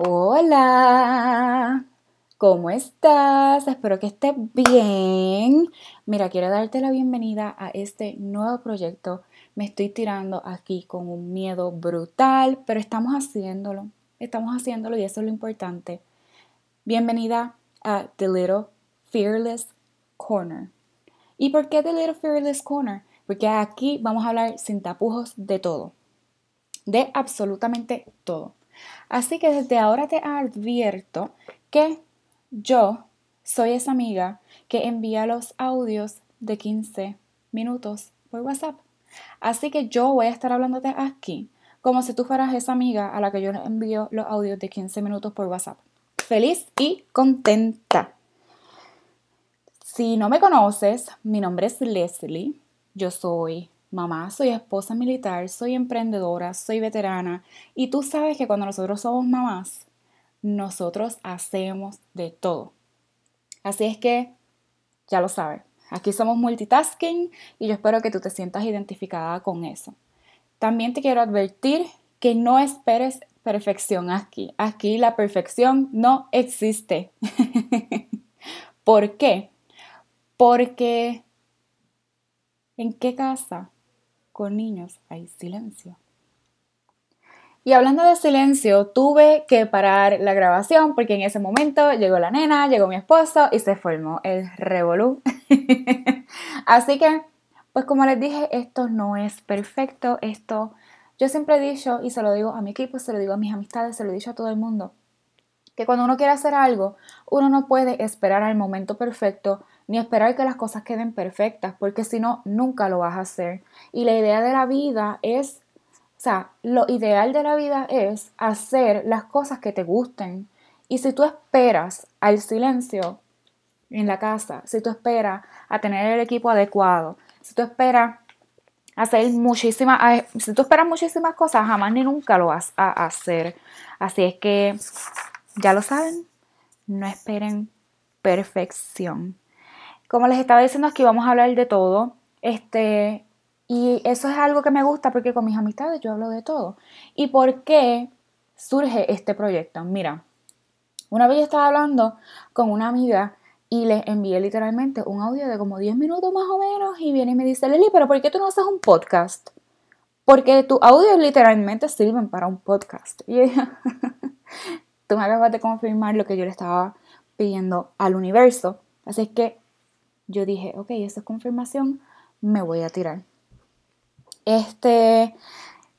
Hola, ¿cómo estás? Espero que estés bien. Mira, quiero darte la bienvenida a este nuevo proyecto. Me estoy tirando aquí con un miedo brutal, pero estamos haciéndolo. Estamos haciéndolo y eso es lo importante. Bienvenida a The Little Fearless Corner. ¿Y por qué The Little Fearless Corner? Porque aquí vamos a hablar sin tapujos de todo. De absolutamente todo. Así que desde ahora te advierto que yo soy esa amiga que envía los audios de 15 minutos por WhatsApp. Así que yo voy a estar hablándote aquí como si tú fueras esa amiga a la que yo envío los audios de 15 minutos por WhatsApp. Feliz y contenta. Si no me conoces, mi nombre es Leslie. Yo soy mamá, soy esposa militar, soy emprendedora, soy veterana y tú sabes que cuando nosotros somos mamás, nosotros hacemos de todo. Así es que, ya lo sabes, aquí somos multitasking y yo espero que tú te sientas identificada con eso. También te quiero advertir que no esperes perfección aquí. Aquí la perfección no existe. ¿Por qué? Porque ¿en qué casa con niños hay silencio. Y hablando de silencio, tuve que parar la grabación porque en ese momento llegó la nena, llegó mi esposo y se formó el revolú. Así que, pues como les dije, esto no es perfecto, esto yo siempre he dicho y se lo digo a mi equipo, se lo digo a mis amistades, se lo he dicho a todo el mundo, que cuando uno quiere hacer algo, uno no puede esperar al momento perfecto ni esperar que las cosas queden perfectas, porque si no, nunca lo vas a hacer. Y la idea de la vida es, o sea, lo ideal de la vida es hacer las cosas que te gusten. Y si tú esperas al silencio en la casa, si tú esperas a tener el equipo adecuado, si tú esperas hacer muchísimas, si tú esperas muchísimas cosas, jamás ni nunca lo vas a hacer. Así es que, ya lo saben, no esperen perfección. Como les estaba diciendo aquí, vamos a hablar de todo. Este, y eso es algo que me gusta porque con mis amistades yo hablo de todo. ¿Y por qué surge este proyecto? Mira, una vez yo estaba hablando con una amiga y le envié literalmente un audio de como 10 minutos más o menos y viene y me dice, Leli, pero ¿por qué tú no haces un podcast? Porque tus audios literalmente sirven para un podcast. Y ella, tú me acabas de confirmar lo que yo le estaba pidiendo al universo. Así es que yo dije, ok, esa es confirmación, me voy a tirar. Este,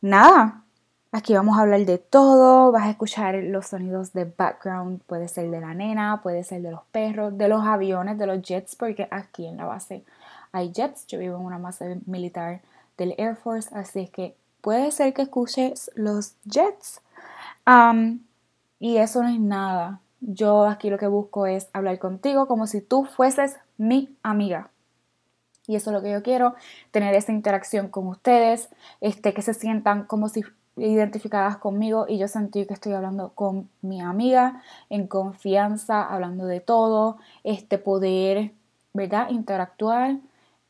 nada, aquí vamos a hablar de todo, vas a escuchar los sonidos de background, puede ser de la nena, puede ser de los perros, de los aviones, de los jets, porque aquí en la base hay jets, yo vivo en una base militar del Air Force, así es que puede ser que escuches los jets. y eso no es nada. Yo aquí lo que busco es hablar contigo como si tú fueses mi amiga. Y eso es lo que yo quiero, tener esa interacción con ustedes, este, que se sientan como si identificadas conmigo y yo sentí que estoy hablando con mi amiga en confianza, hablando de todo, este poder, ¿verdad? Interactuar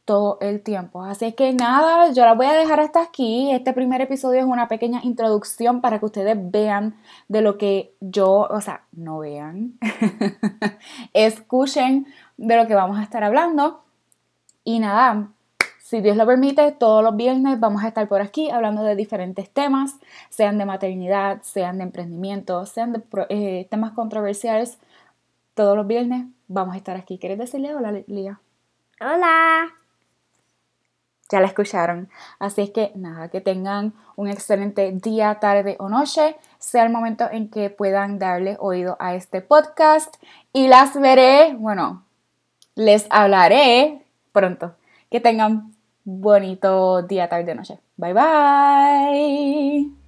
todo el tiempo. Así que nada, yo la voy a dejar hasta aquí. Este primer episodio es una pequeña introducción para que ustedes vean de lo que yo, o sea, no vean, escuchen de lo que vamos a estar hablando. Y nada, si Dios lo permite, todos los viernes vamos a estar por aquí hablando de diferentes temas, sean de maternidad, sean de emprendimiento, sean de eh, temas controversiales. Todos los viernes vamos a estar aquí. ¿Quieres decirle hola, Lía? Hola ya la escucharon. Así es que nada, que tengan un excelente día, tarde o noche, sea el momento en que puedan darle oído a este podcast y las veré, bueno, les hablaré pronto. Que tengan bonito día, tarde, noche. Bye bye.